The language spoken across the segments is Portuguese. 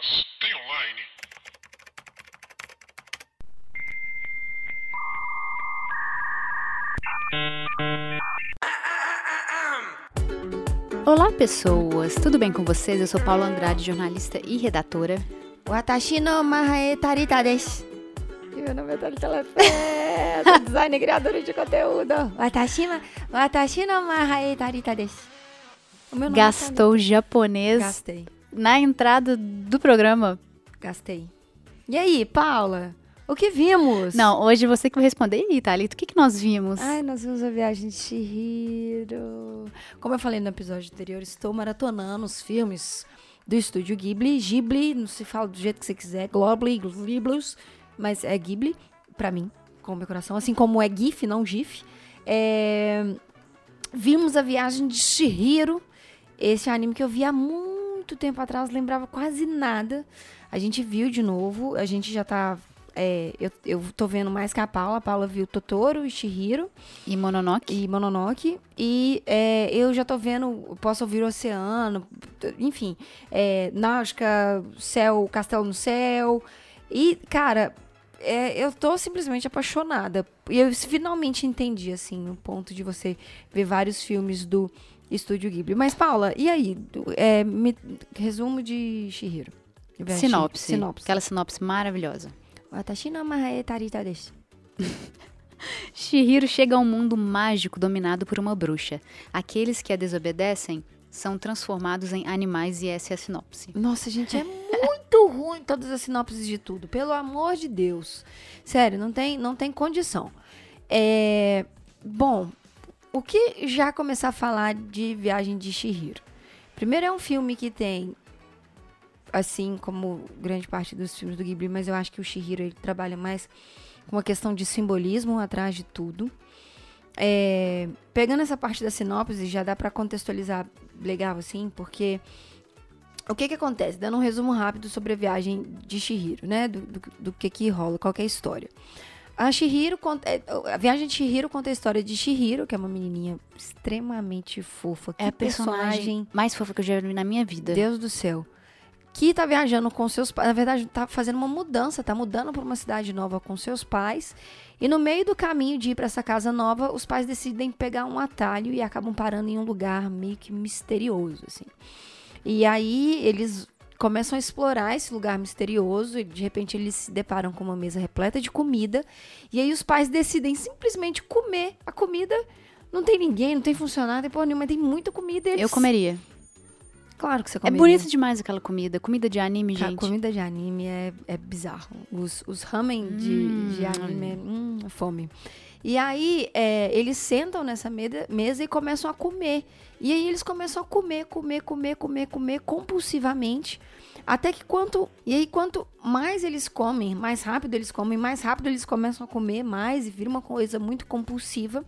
Mas tem online? Olá, pessoas! Tudo bem com vocês? Eu sou Paula Andrade, jornalista e redatora. Watashi no mahae tarita desu. E meu nome é Thalita Lefé, sou designer e criadora de conteúdo. Watashi, ma, watashi no mahae tarita desu. O meu nome é Gastou japonês Gastei, na entrada do programa. gastei. E aí, Paula? O que vimos? Não, hoje você que vai responder. E Thalita, o que, que nós vimos? Ai, nós vimos a viagem de Chihiro. Como eu falei no episódio anterior, estou maratonando os filmes do estúdio Ghibli. Ghibli, não se fala do jeito que você quiser. Globli, Ghiblius, mas é Ghibli, pra mim, com o meu coração. Assim como é GIF, não GIF. É, Vimos a viagem de Chihiro. Esse anime que eu vi há muito tempo atrás, lembrava quase nada. A gente viu de novo, a gente já tá... é, eu, eu tô vendo mais que a Paula. A Paula viu Totoro e Chihiro E Mononoke? e Mononoke. E é, eu já tô vendo, posso ouvir o oceano, enfim, é, Náutica, céu, castelo no céu. E, cara, é, eu tô simplesmente apaixonada. E eu finalmente entendi, assim, o ponto de você ver vários filmes do Estúdio Ghibli. Mas, Paula, e aí? É, me- resumo de Shihiro. Sinopse. Sinopse. Aquela sinopse maravilhosa. Watashi no mahae tarita desu. Shihiro chega a um mundo mágico dominado por uma bruxa. Aqueles que a desobedecem são transformados em animais e essa é a sinopse. Nossa, gente, é muito ruim todas as sinopses de tudo. Pelo amor de Deus. Sério, não tem, não tem condição. É, bom, o que já começar a falar de Viagem de Chihiro? Primeiro é um filme que tem, assim como grande parte dos filmes do Ghibli, mas eu acho que o Chihiro ele trabalha mais com uma questão de simbolismo atrás de tudo. É, pegando essa parte da sinopse, já dá pra contextualizar legal, assim, porque o que que acontece? Dando um resumo rápido sobre a viagem de Shihiro, né? Do, do, do que que rola, qual que é a história. A Shihiro conta, é, a viagem de Shihiro conta a história de Shihiro, que é uma menininha extremamente fofa. Que É a personagem mais fofa que eu já vi na minha vida. Deus do céu. Que tá viajando com seus pais. Na verdade, tá fazendo uma mudança, tá mudando pra uma cidade nova com seus pais. E no meio do caminho de ir pra essa casa nova, os pais decidem pegar um atalho e acabam parando em um lugar meio que misterioso, assim. E aí eles começam a explorar esse lugar misterioso e de repente eles se deparam com uma mesa repleta de comida. E aí os pais decidem simplesmente comer a comida. Não tem ninguém, não tem funcionário, tem porra nenhuma, tem muita comida. Eles... Eu comeria. Claro que você É comeria. bonito demais aquela comida. Comida de anime, gente. comida de anime é, é bizarro. Os, os ramen de, Hum. de anime é hum, fome. E aí, é, eles sentam nessa mesa e começam a comer. E aí eles começam a comer, comer, comer, comer, comer compulsivamente. Até que quanto. E aí, quanto mais eles comem, mais rápido eles comem, mais rápido eles começam a comer mais e vira uma coisa muito compulsiva.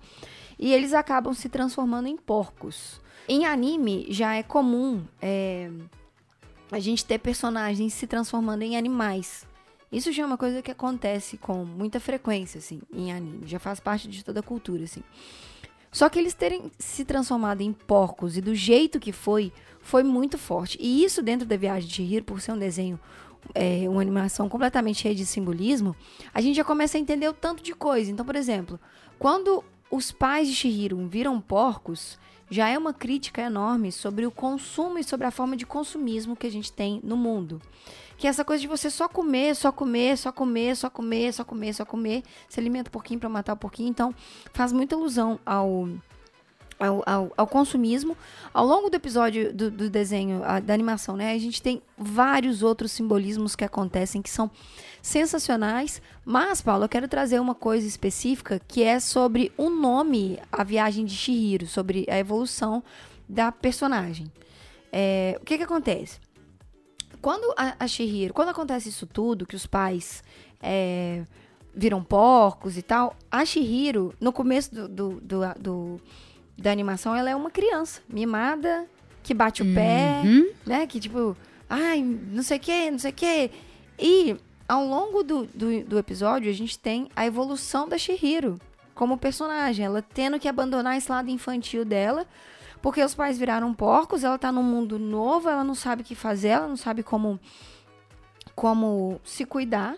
E eles acabam se transformando em porcos. Em anime já é comum é, a gente ter personagens se transformando em animais. Isso já é uma coisa que acontece com muita frequência, assim, em anime. Já faz parte de toda a cultura, assim. Só que eles terem se transformado em porcos e do jeito que foi, foi muito forte. E isso dentro da Viagem de Chihiro, por ser um desenho, é, uma animação completamente cheia de simbolismo, a gente já começa a entender o tanto de coisa. Então, por exemplo, quando os pais de Chihiro viram porcos, já é uma crítica enorme sobre o consumo e sobre a forma de consumismo que a gente tem no mundo. Que é essa coisa de você só comer, só comer, só comer, só comer, só comer, só comer, se alimenta um pouquinho para matar um pouquinho. Então, faz muita alusão ao, ao, ao, ao consumismo. Ao longo do episódio do, do desenho, a- da animação, né, a gente tem vários outros simbolismos que acontecem que são sensacionais. Mas, Paulo, eu quero trazer uma coisa específica que é sobre o nome, a viagem de Shihiro, sobre a evolução da personagem. É, o que que acontece? Quando a, a Shihiro, quando acontece isso tudo, que os pais é, viram porcos e tal, a Shihiro, no começo do, do, do- do- da animação, ela é uma criança mimada, que bate o pé, Uhum. né? Que tipo, ai, não sei o que, não sei o que. E ao longo do, do, do episódio, a gente tem a evolução da Shihiro como personagem. Ela tendo que abandonar esse lado infantil dela, porque os pais viraram porcos, ela tá num mundo novo, ela não sabe o que fazer, ela não sabe como como se cuidar.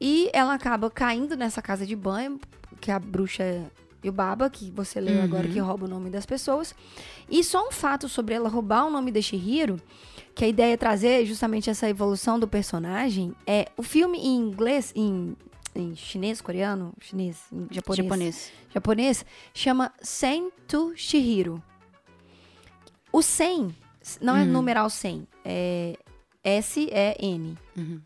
E ela acaba caindo nessa casa de banho, que a bruxa e o Baba, que você leu Uhum. agora, que rouba o nome das pessoas. E só um fato sobre ela roubar o nome da Shihiro, que a ideia é trazer justamente essa evolução do personagem, é o filme em inglês, em, em chinês, coreano, chinês, em japonês, Japonês. japonês, chama Sen to Shihiro. O Sen não é Uhum. numeral 100, é S-E-N. Uhum.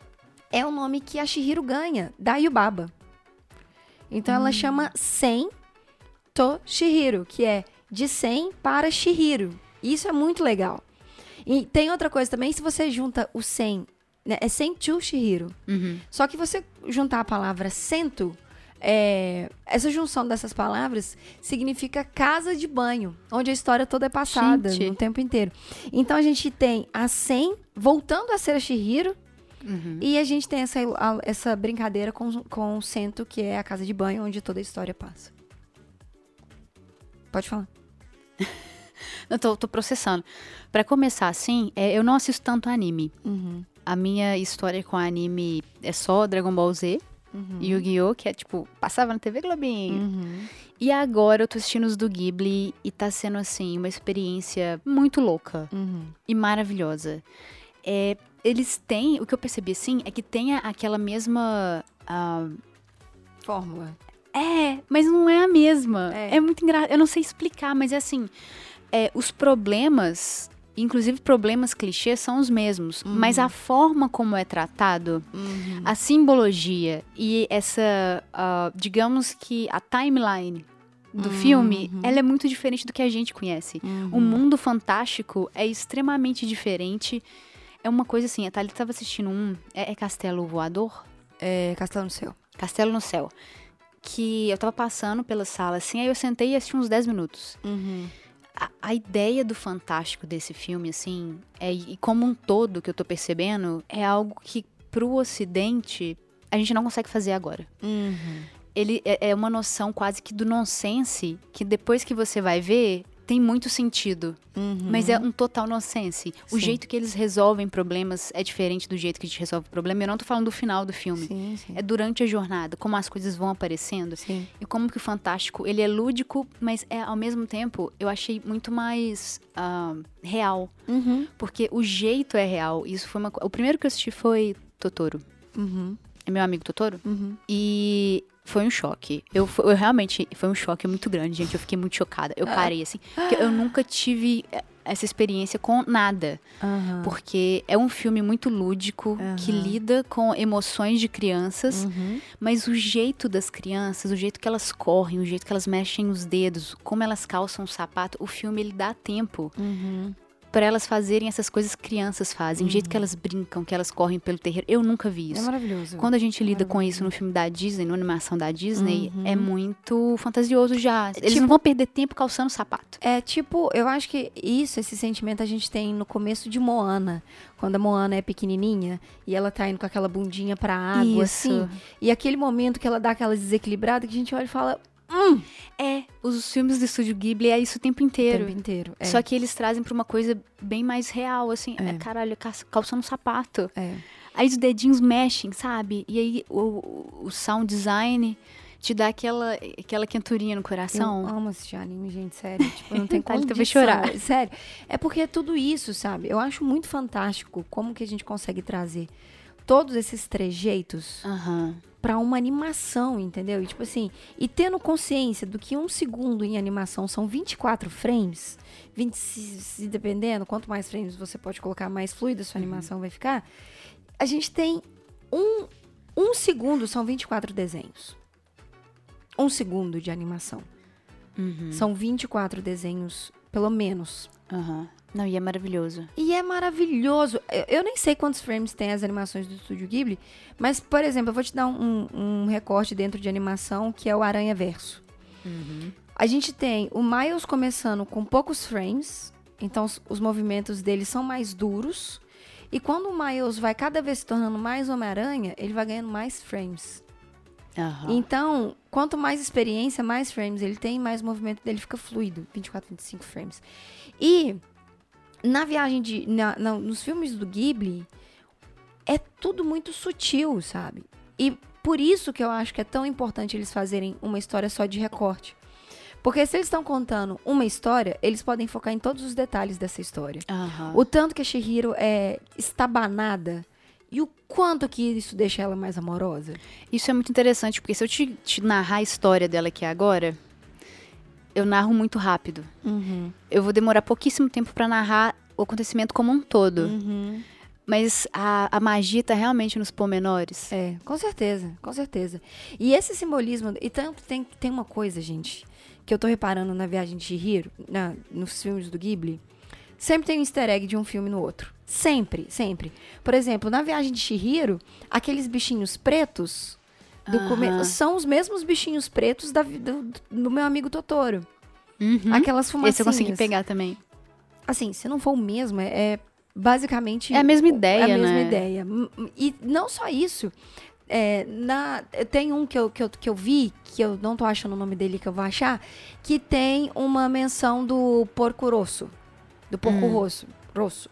É o nome que a Shihiro ganha da Yubaba. Então ela chama Sen to Shihiro, que é de Sen para Shihiro. Isso é muito legal. E tem outra coisa também, se você junta o Sen, né, é Sen to Shihiro. Uhum. Só que você juntar a palavra cento, é, essa junção dessas palavras significa casa de banho, onde a história toda é passada Gente. no tempo inteiro. Então a gente tem a Sen voltando a ser a Shihiro Uhum. e a gente tem essa, essa brincadeira com, com o cento, que é a casa de banho onde toda a história passa. Pode falar. Eu tô, tô processando. Pra começar assim, é, eu não assisto tanto anime. Uhum. A minha história com anime é só Dragon Ball Z, Uhum. Yu-Gi-Oh!, que é tipo, passava na TV Globinho. Uhum. E agora eu tô assistindo os do Ghibli e tá sendo assim, uma experiência muito louca Uhum. e maravilhosa. É, eles têm, o que eu percebi assim, é que tem aquela mesma. ah, Fórmula. É, mas não é a mesma. É. É, muito engraçado. Eu não sei explicar, mas é assim. é, os problemas, inclusive problemas clichês, são os mesmos. Mas a forma como é tratado, Uhum. a simbologia e essa, ah, digamos que a timeline do filme, ela é muito diferente do que a gente conhece. O mundo fantástico é extremamente diferente. É uma coisa assim, a Thalita estava assistindo um. É, é Castelo Voador? É Castelo no Céu. Castelo no Céu. Que eu tava passando pela sala assim, aí eu sentei e assisti uns 10 minutos. Uhum. A, a ideia do fantástico desse filme, assim, é, e como um todo que eu tô percebendo, é algo que pro ocidente a gente não consegue fazer agora. Uhum. Ele é, é uma noção quase que do nonsense, que depois que você vai ver, tem muito sentido. Mas é um total nonsense. O Sim. jeito que eles resolvem problemas é diferente do jeito que a gente resolve o problema. Eu não tô falando do final do filme. Sim, sim. É durante a jornada, como as coisas vão aparecendo. E como que o Fantástico, ele é lúdico, mas é ao mesmo tempo, eu achei muito mais ah, real. Uhum. Porque o jeito é real. Isso foi uma O primeiro que eu assisti foi Totoro. Uhum. É meu amigo Totoro. Uhum. E foi um choque. Eu, eu realmente, foi um choque muito grande, gente. Eu fiquei muito chocada. Eu parei, assim. Porque eu nunca tive eh, essa experiência com nada. Aham. Porque é um filme muito lúdico, que Aham. lida com emoções de crianças. Uhum. Mas o jeito das crianças, o jeito que elas correm, o jeito que elas mexem os dedos, como elas calçam o sapato, o filme ele dá tempo Uhum. pra elas fazerem essas coisas que crianças fazem, o jeito que elas brincam, que elas correm pelo terreiro. Eu nunca vi É isso. maravilhoso. Quando a gente lida com isso no filme da Disney, na animação da Disney, é muito fantasioso já. Eles Tipo- não vão perder tempo calçando sapato. É tipo, eu acho que isso, esse sentimento a gente tem no começo de Moana. Quando a Moana é pequenininha e ela tá indo com aquela bundinha pra água, Isso. assim. E aquele momento que ela dá aquela desequilibrada que a gente olha e fala É, os filmes do estúdio Ghibli é isso o tempo o inteiro. tempo inteiro. É. Só que eles trazem pra uma coisa bem mais real, assim. É, caralho, ca- calçando sapato. É. Aí os dedinhos mexem, sabe? E aí o, o- o sound design te dá aquela, aquela quenturinha no Eu coração. amo assistir anime, gente, sério. Tipo, não tem como vai chorar. Sério. É porque é tudo isso, sabe? Eu acho muito fantástico como que a gente consegue trazer todos esses trejeitos Aham. Pra uma animação, entendeu? E tipo assim, e tendo consciência do que um segundo em animação são 24 frames, 20, se, dependendo, quanto mais frames você pode colocar, mais fluida a sua animação vai ficar. A gente tem um, um segundo, são 24 desenhos. Um segundo de animação. Uhum. São 24 desenhos, pelo menos. Aham. Não, e é maravilhoso. E é maravilhoso. Eu, eu nem sei quantos frames tem as animações do Estúdio Ghibli, mas, por exemplo, eu vou te dar um, um recorte dentro de animação, que é o Aranha Verso. A gente tem o Miles começando com poucos frames, então os, os movimentos dele são mais duros. E quando o Miles vai cada vez se tornando mais Homem-Aranha, ele vai ganhando mais frames. Aham. Então, quanto mais experiência, mais frames ele tem, mais o movimento dele fica fluido. 24, 25 frames. E na viagem de. na- na- nos filmes do Ghibli, é tudo muito sutil, sabe? E por isso que eu acho que é tão importante eles fazerem uma história só de recorte. Porque se eles estão contando uma história, eles podem focar em todos os detalhes dessa história. Aham. O tanto que a Shihiro é estabanada e o quanto que isso deixa ela mais amorosa. Isso é muito interessante, porque se eu te, te narrar a história dela aqui agora, eu narro muito rápido. Uhum. Eu vou demorar pouquíssimo tempo pra narrar o acontecimento como um todo. Uhum. Mas a, a magia tá realmente nos pormenores. É, com certeza, com certeza. E esse simbolismo, e tanto tem, tem uma coisa, gente, que eu tô reparando na viagem de Chihiro, na, nos filmes do Ghibli, sempre tem um easter egg de um filme no outro. Sempre, sempre. Por exemplo, na viagem de Chihiro, aqueles bichinhos pretos do come- são os mesmos bichinhos pretos da, do, do meu amigo Totoro. Uhum. Aquelas fumacinhas. Esse eu consegui pegar também. Assim, se não for o mesmo, é, é basicamente. É a mesma ideia, É a mesma né? ideia. E não só isso. É, na, tem um que eu, que, eu, que eu vi, que eu não tô achando o nome dele, que eu vou achar, que tem uma menção do porco rosso. Do porco Hum. rosso. rosso.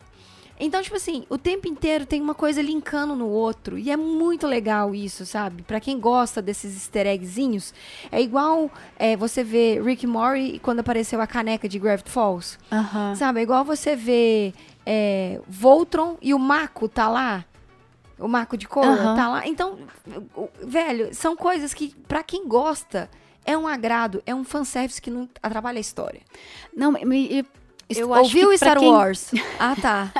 Então, tipo assim, o tempo inteiro tem uma coisa linkando no outro. E é muito legal isso, sabe? Pra quem gosta desses easter eggzinhos, é igual é, você vê Rick Mori quando apareceu a caneca de Gravity Falls. Aham. Sabe, é igual você vê é, Voltron e o Mako tá lá. O Mako de Korra Aham. tá lá. Então, velho, são coisas que, pra quem gosta, é um agrado, é um fanservice que não atrapalha a história. Não, me- e- eu acho Ouviu pra Star quem- Wars? Ah, tá.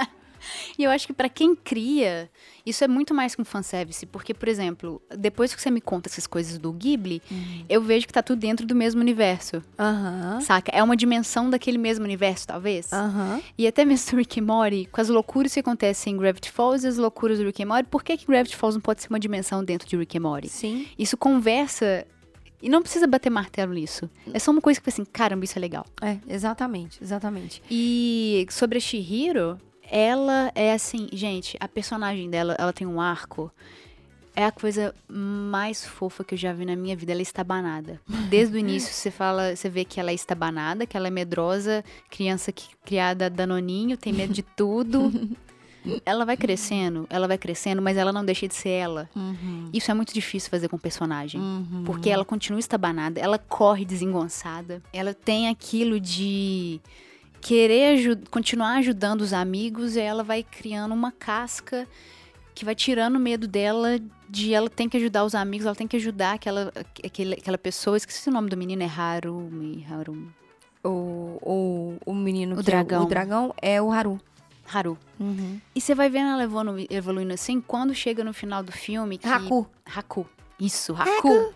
E eu acho que pra quem cria, isso é muito mais que um fanservice. Porque, por exemplo, depois que você me conta essas coisas do Ghibli, eu vejo que tá tudo dentro do mesmo universo. Aham. Saca? É uma dimensão daquele mesmo universo, talvez. Aham. E até mesmo do Rick and Morty, com as loucuras que acontecem em Gravity Falls e as loucuras do Rick and Morty, por que, que Gravity Falls não pode ser uma dimensão dentro de Rick and Morty? Sim. Isso conversa. E não precisa bater martelo nisso. É só uma coisa que, assim, caramba, isso é legal. É, exatamente, exatamente. E sobre a Shihiro, ela é assim, gente, a personagem dela, ela tem um arco. É a coisa mais fofa que eu já vi na minha vida. Ela é estabanada. Desde o início você fala, você vê que ela é estabanada, que ela é medrosa, criança que, criada danoninho, tem medo de tudo. ela vai crescendo, ela vai crescendo, mas ela não deixa de ser ela. Isso é muito difícil fazer com personagem. Porque ela continua estabanada, ela corre desengonçada, ela tem aquilo de querer aju- continuar ajudando os amigos e ela vai criando uma casca que vai tirando o medo dela de ela tem que ajudar os amigos, ela tem que ajudar aquela, aquele, aquela pessoa. Esqueci o nome do menino, é Harumi, Harum, O, o, o menino O que é dragão. o dragão é o Haru. Haru. E você vai vendo ela evoluindo, evoluindo assim, quando chega no final do filme... Que... Haku. Haku. Isso, Haku.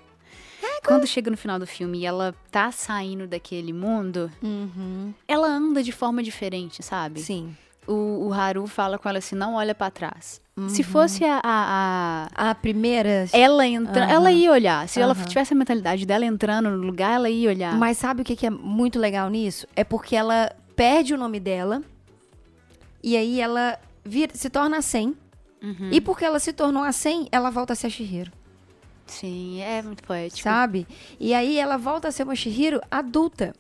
Quando chega no final do filme e ela tá saindo daquele mundo, Uhum. ela anda de forma diferente, sabe? Sim. O, o Haru fala com ela assim, não olha pra trás. Se fosse a, a- a- A primeira. ela entrando, Aham. ela ia olhar. Se ela Aham. tivesse a mentalidade dela entrando no lugar, ela ia olhar. Mas sabe o que, que é muito legal nisso? É porque ela perde o nome dela e aí ela vira- se torna a 100. Uhum. E porque ela se tornou a 100, ela volta a ser a Shihiro, Sim, é muito poético. sabe? E aí ela volta a ser uma Shihiro adulta.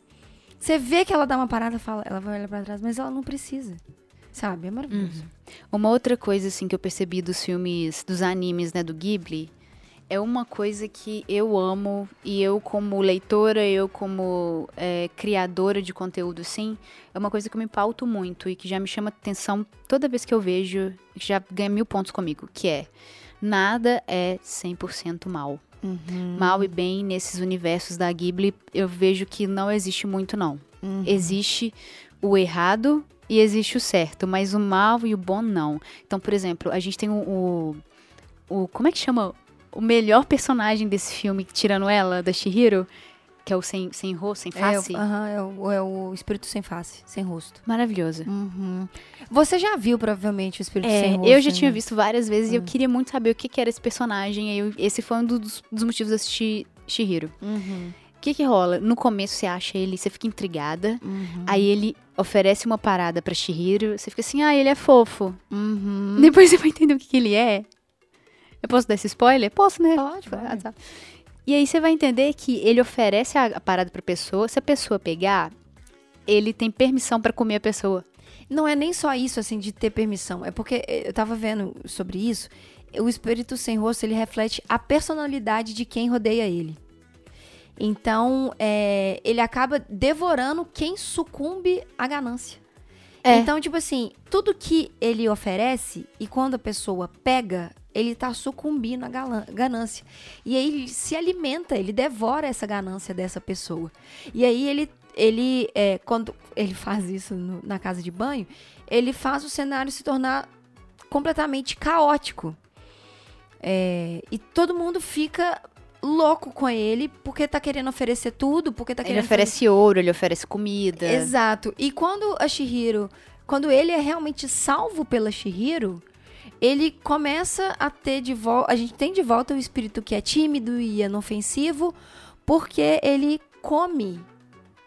Você vê que ela dá uma parada, fala, ela vai olhar pra trás, mas ela não precisa. Sabe? É maravilhoso. Uma outra coisa assim que eu percebi dos filmes, dos animes, né, do Ghibli, é uma coisa que eu amo e eu como leitora, eu como é, criadora de conteúdo, sim, é uma coisa que eu me pauto muito e que já me chama atenção toda vez que eu vejo, que já ganha mil pontos comigo, que é nada é 100% mal. Uhum. Mal e bem nesses universos da Ghibli, eu vejo que não existe muito não. Uhum. Existe o errado e existe o certo, mas o mal e o bom não. Então, por exemplo, a gente tem o, o, o- como é que chama? O melhor personagem desse filme, tirando ela, da Shihiro, que é o sem, sem rosto, sem É, face. o- aham, é, o, é o espírito sem face, sem rosto. Maravilhosa. Uhum. Você já viu, provavelmente, o espírito É, sem rosto? eu já né? tinha visto várias vezes e eu queria muito saber o que, que era esse personagem. Eu- esse foi um dos, dos motivos de assistir Shihiro. Uhum. O que que rola? No começo você acha ele, você fica intrigada. Uhum. Aí ele oferece uma parada pra Shihiro. Você fica assim, ah, ele é fofo. Uhum. Depois você vai entender o que, que ele é. Eu posso dar esse spoiler? Posso, né? Pode, pode. Ah. E aí você vai entender que ele oferece a, parada pra pessoa. Se a pessoa pegar, ele tem permissão pra comer a pessoa. Não é nem só isso, assim, de ter permissão. É porque eh, eu tava vendo sobre isso. O espírito sem rosto, ele reflete a personalidade de quem rodeia ele. Então, é, ele acaba devorando quem sucumbe à ganância. É. Então, tipo assim, tudo que ele oferece e quando a pessoa pega, ele tá sucumbindo à ganância. E aí ele se alimenta, ele devora essa ganância dessa pessoa. E aí ele, ele é, quando ele faz isso no- na casa de banho, ele faz o cenário se tornar completamente caótico. É, e todo mundo fica louco com ele porque tá querendo oferecer tudo, porque tá Ele querendo oferece ouro, ele oferece comida. Exato. E quando a Shihiro, quando ele é realmente salvo pela Shihiro, ele começa a ter de volta, a gente tem de volta o espírito que é tímido e inofensivo, porque ele come.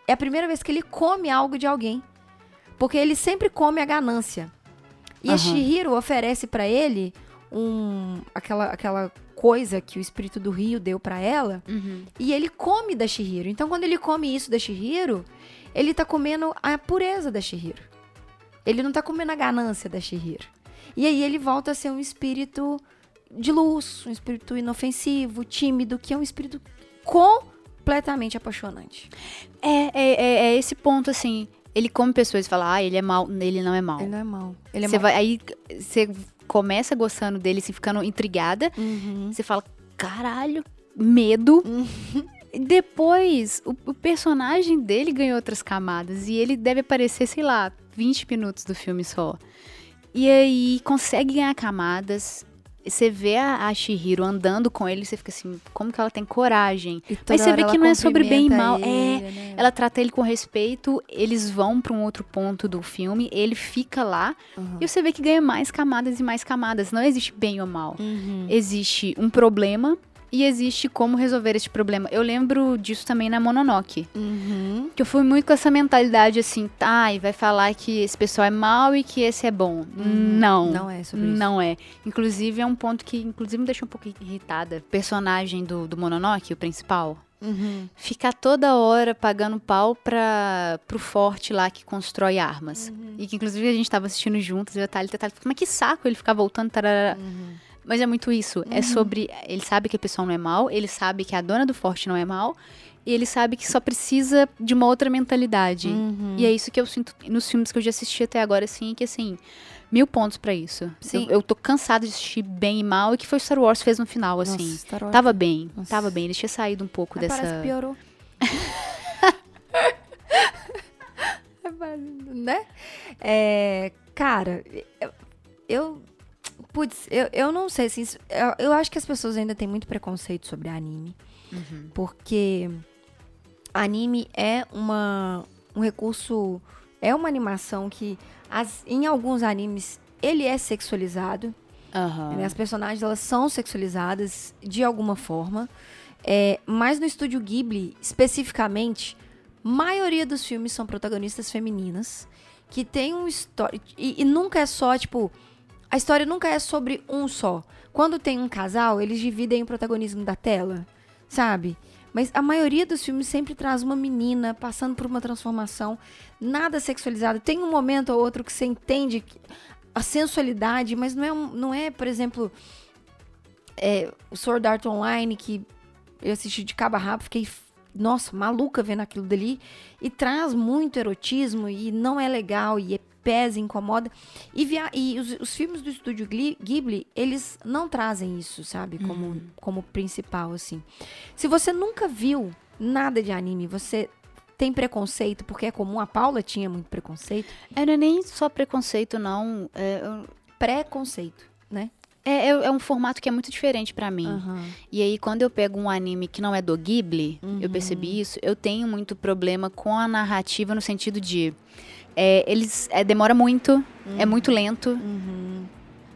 É a primeira vez que ele come algo de alguém. Porque ele sempre come a ganância. E a Aham. Shihiro oferece pra ele um aquela aquela coisa que o espírito do rio deu pra ela, Uhum. e ele come da Shihiro. Então, quando ele come isso da Shihiro, ele tá comendo a pureza da Shihiro. Ele não tá comendo a ganância da Shihiro. E aí ele volta a ser um espírito de luz, um espírito inofensivo, tímido, que é um espírito completamente apaixonante. É, é, é, é esse ponto, assim. Ele come pessoas e fala, ah, ele é mal, ele não é mal. Ele não é mal. Ele é mal. vai, aí você começa gostando dele, assim, ficando intrigada. Uhum. Você fala, caralho, medo. E Depois, o, o personagem dele ganhou outras camadas. E ele deve aparecer, sei lá, 20 minutos do filme só. E aí consegue ganhar camadas. Você vê a, a Shihiro andando com ele, você fica assim, como que ela tem coragem? E Mas você vê que não é sobre bem e mal. ele, É, né? ela trata ele com respeito, eles vão pra um outro ponto do filme, ele fica lá Uhum. e você vê que ganha mais camadas e mais camadas. Não existe bem ou mal. Uhum. Existe um problema e existe como resolver esse problema. Eu lembro disso também na Mononoke. Uhum. Que eu fui muito com essa mentalidade assim, tá, e vai falar que esse pessoal é mal e que esse é bom. Não. Não é sobre isso. Não é. Inclusive, é um ponto que, inclusive, me deixou um pouco irritada. O personagem do, do Mononoke, o principal, Uhum. ficar toda hora pagando pau pra, pro forte lá que constrói armas. Uhum. E que, inclusive, a gente tava assistindo juntos, e a Thalita, Thalita, mas que saco ele ficar voltando, tarará. Uhum. Mas é muito isso. É sobre. Ele sabe que a pessoa não é mal, ele sabe que a dona do forte não é mal, e ele sabe que só precisa de uma outra mentalidade. Uhum. E é isso que eu sinto nos filmes que eu já assisti até agora, assim, que assim. Mil pontos pra isso. Sim. Eu, eu tô cansada de assistir bem e mal, e que foi Star Wars fez no final, Nossa, assim. Star Wars. Tava bem, Nossa. tava bem. Ele tinha saído um pouco Mas dessa. Parece que piorou. né? É, cara, eu, putz, eu, eu não sei assim, eu, eu acho que as pessoas ainda têm muito preconceito sobre anime, Uhum. porque anime é uma um recurso, é uma animação que as, em alguns animes ele é sexualizado, Aham. né? As personagens elas são sexualizadas de alguma forma. É, mas no estúdio Ghibli, especificamente, maioria dos filmes são protagonistas femininas que tem um história e, e nunca é só tipo a história nunca é sobre um só. Quando tem um casal, eles dividem o protagonismo da tela, sabe? Mas a maioria dos filmes sempre traz uma menina passando por uma transformação, nada sexualizado. Tem um momento ou outro que você entende que- a sensualidade, mas não é, não é por exemplo, é, o Sword Art Online, que eu assisti de cabo a rabo, fiquei, nossa, maluca vendo aquilo dali, e traz muito erotismo, e não é legal, e é pesa, incomoda. E, via e os, os filmes do estúdio Ghibli, eles não trazem isso, sabe, como, como principal, assim. Se você nunca viu nada de anime, você tem preconceito, porque é comum, a Paula tinha muito preconceito, Era nem só preconceito, não. É, preconceito, né? É, é- é um formato que é muito diferente pra mim. Aham. E aí, quando eu pego um anime que não é do Ghibli, eu percebi isso, eu tenho muito problema com a narrativa no sentido de. é, eles. é, demora muito, é muito lento. Uhum.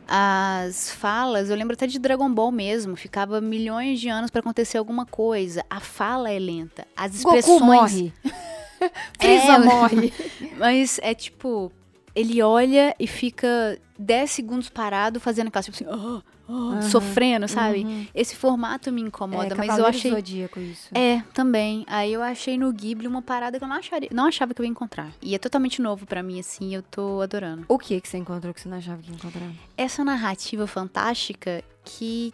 As falas, eu lembro até de Dragon Ball mesmo, ficava milhões de anos pra acontecer alguma coisa. A fala é lenta. As expressões. Goku morre. Frieza É, morre. Mas é tipo. Ele olha e fica 10 segundos parado fazendo aquela, tipo assim, oh, oh, uhum, sofrendo, sabe? Uhum. Esse formato me incomoda, é, mas eu achei. Zodíaco, isso. É, também. Aí eu achei no Ghibli uma parada que eu não, acharia, não achava que eu ia encontrar. E é totalmente novo para mim, assim, eu tô adorando. O que que você encontrou que você não achava que ia encontrar? Essa narrativa fantástica que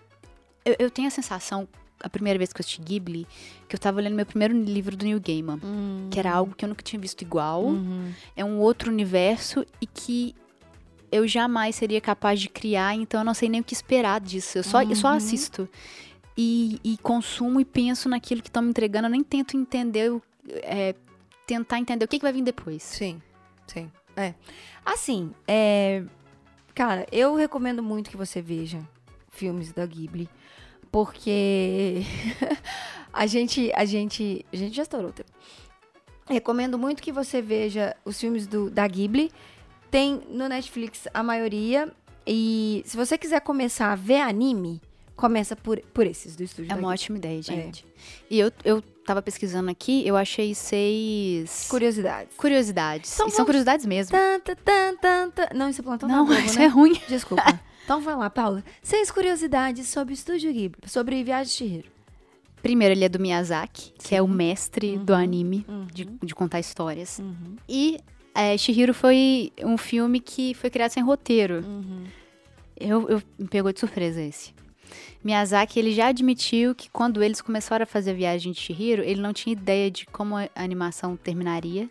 eu, eu tenho a sensação, a primeira vez que eu assisti Ghibli, que eu tava lendo meu primeiro livro do Neil Gaiman, uhum. que era algo que eu nunca tinha visto igual. Uhum. É um outro universo e que eu jamais seria capaz de criar, então eu não sei nem o que esperar disso. Eu só, uhum. eu só uhum. assisto. E, e, consumo e penso naquilo que estão me entregando. Eu nem tento entender, é, tentar entender o que, que, vai vir depois. Sim, sim. É. Assim, é, cara, eu recomendo muito que você veja filmes da Ghibli, porque a gente, a gente, a gente já estourou o tempo. Recomendo muito que você veja os filmes do, da Ghibli. Tem no Netflix a maioria. E se você quiser começar a ver anime, começa por, por esses do estúdio. É uma ótima ideia, é. gente. É. E eu, eu tava pesquisando aqui, eu achei seis. Curiosidades. Curiosidades. Então, são curiosidades mesmo. Tanta, tanta, tanta. Não, isso é plantão Não, Globo, isso né? é ruim. Desculpa. Então vai lá, Paula. Seis curiosidades sobre o Estúdio Ghibli, sobre Viagem de Chihiro. Primeiro, ele é do Miyazaki, Sim. que é o mestre uhum. do anime, uhum. de, de, contar histórias. Uhum. E é, Shihiro foi um filme que foi criado sem roteiro. Uhum. Eu, eu me pegou de surpresa esse. Miyazaki, ele já admitiu que quando eles começaram a fazer a viagem de Shihiro, ele não tinha ideia de como a animação terminaria.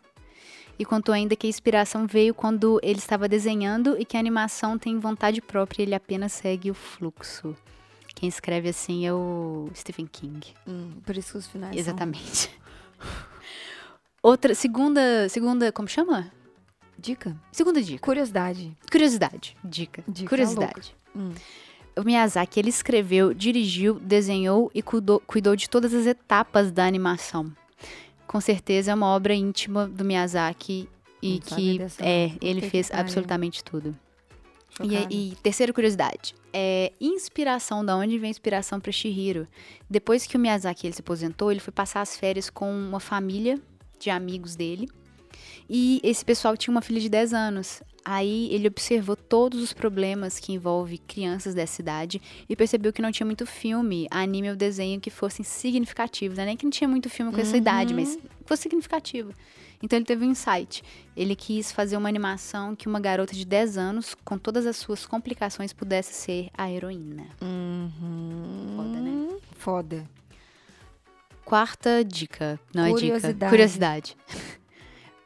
E contou ainda que a inspiração veio quando ele estava desenhando e que a animação tem vontade própria, ele apenas segue o fluxo. Quem escreve assim é o Stephen King. Hum, por isso que os finais Exatamente. São... Outra, segunda, segunda, como chama? Dica? Segunda dica. Curiosidade. Curiosidade. Dica. Dica Curiosidade. Hum. O Miyazaki, ele escreveu, dirigiu, desenhou e cuidou, cuidou de todas as etapas da animação. Com certeza é uma obra íntima do Miyazaki e Não que é, ele fez absolutamente tudo. E, e, terceira curiosidade, é inspiração, da onde vem a inspiração para Shihiro? Depois que o Miyazaki ele se aposentou, ele foi passar as férias com uma família de amigos dele. E esse pessoal tinha uma filha de 10 anos. Aí ele observou todos os problemas que envolvem crianças dessa idade e percebeu que não tinha muito filme, anime ou desenho que fossem significativos. Né? Nem que não tinha muito filme com uhum. essa idade, mas fosse significativo. Então ele teve um insight. Ele quis fazer uma animação que uma garota de 10 anos, com todas as suas complicações, pudesse ser a heroína. Uhum. Foda, né? Foda. Quarta dica. Não é dica. Curiosidade.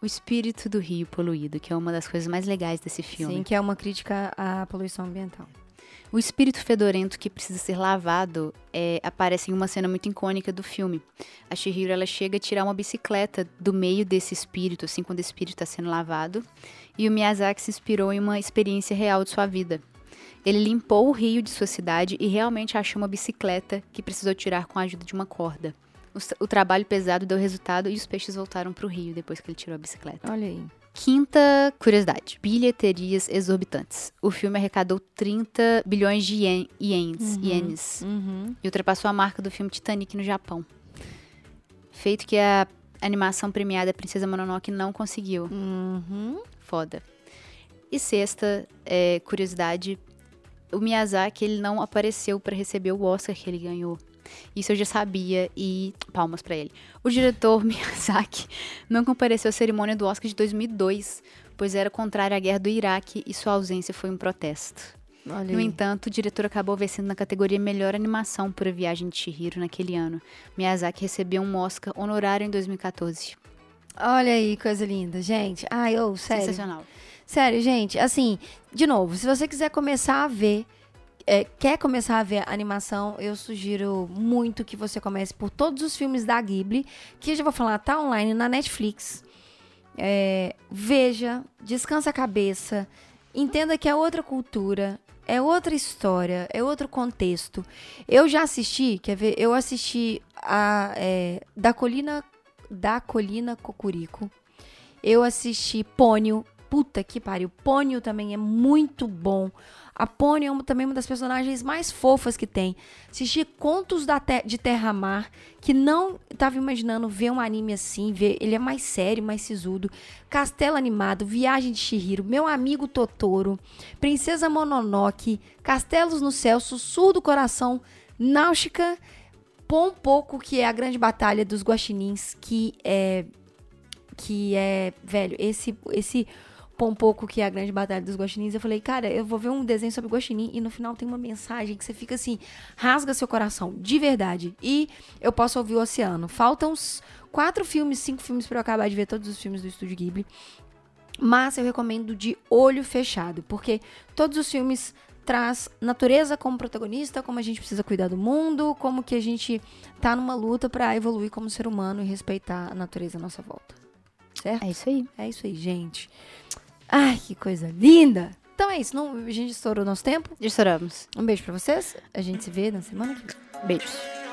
O espírito do rio poluído, que é uma das coisas mais legais desse filme. Sim, que é uma crítica à poluição ambiental. O espírito fedorento que precisa ser lavado é, aparece em uma cena muito icônica do filme. A Shihiro ela chega a tirar uma bicicleta do meio desse espírito, assim, quando o espírito está sendo lavado. E o Miyazaki se inspirou em uma experiência real de sua vida. Ele limpou o rio de sua cidade e realmente achou uma bicicleta que precisou tirar com a ajuda de uma corda. O, o trabalho pesado deu resultado e os peixes voltaram para o rio depois que ele tirou a bicicleta. Olha aí. Quinta curiosidade: bilheterias exorbitantes. O filme arrecadou 30 bilhões de ien, ienes, uhum, ienes uhum. e ultrapassou a marca do filme Titanic no Japão. Feito que a animação premiada Princesa Mononoke não conseguiu. Uhum. Foda. E sexta é, curiosidade: o Miyazaki ele não apareceu para receber o Oscar que ele ganhou. Isso eu já sabia e palmas para ele. O diretor Miyazaki não compareceu à cerimônia do Oscar de 2002, pois era contrário à guerra do Iraque e sua ausência foi um protesto. Olha no aí. entanto, o diretor acabou vencendo na categoria Melhor Animação por A Viagem de Chihiro naquele ano. Miyazaki recebeu um Oscar honorário em 2014. Olha aí, coisa linda, gente. Ai, oh, sério. Sensacional. Sério, gente, assim, de novo, se você quiser começar a ver é, quer começar a ver animação, eu sugiro muito que você comece por todos os filmes da Ghibli, que eu já vou falar, tá online na Netflix. É, veja, descansa a cabeça, entenda que é outra cultura, é outra história, é outro contexto. Eu já assisti, quer ver? Eu assisti a é, da colina da colina Cocurico. Eu assisti Pônio puta que pariu. Pônio também é muito bom. A Pony é também uma das personagens mais fofas que tem. Assisti Contos da Te de Terra-Mar, que não estava imaginando ver um anime assim, ver, ele é mais sério, mais sisudo. Castelo Animado, Viagem de Shihiro, Meu Amigo Totoro, Princesa Mononoke, Castelos no Céu, Sussurro do Coração, Náutica, Pompoco, que é a grande batalha dos guaxinins, que é que é, velho, esse esse Pompoco, que é a grande batalha dos guaxinins, eu falei, cara, eu vou ver um desenho sobre guaxinim e no final tem uma mensagem que você fica assim, rasga seu coração, de verdade. E eu posso ouvir o Oceano. Faltam uns quatro filmes, cinco filmes para eu acabar de ver todos os filmes do Estúdio Ghibli. Mas eu recomendo de olho fechado, porque todos os filmes traz natureza como protagonista, como a gente precisa cuidar do mundo, como que a gente tá numa luta para evoluir como ser humano e respeitar a natureza à nossa volta. Certo? É isso aí. É isso aí, gente. Ai, que coisa linda! Então é isso, não, a gente estourou nosso tempo. Estouramos. Um beijo pra vocês. A gente se vê na semana que vem. Beijos.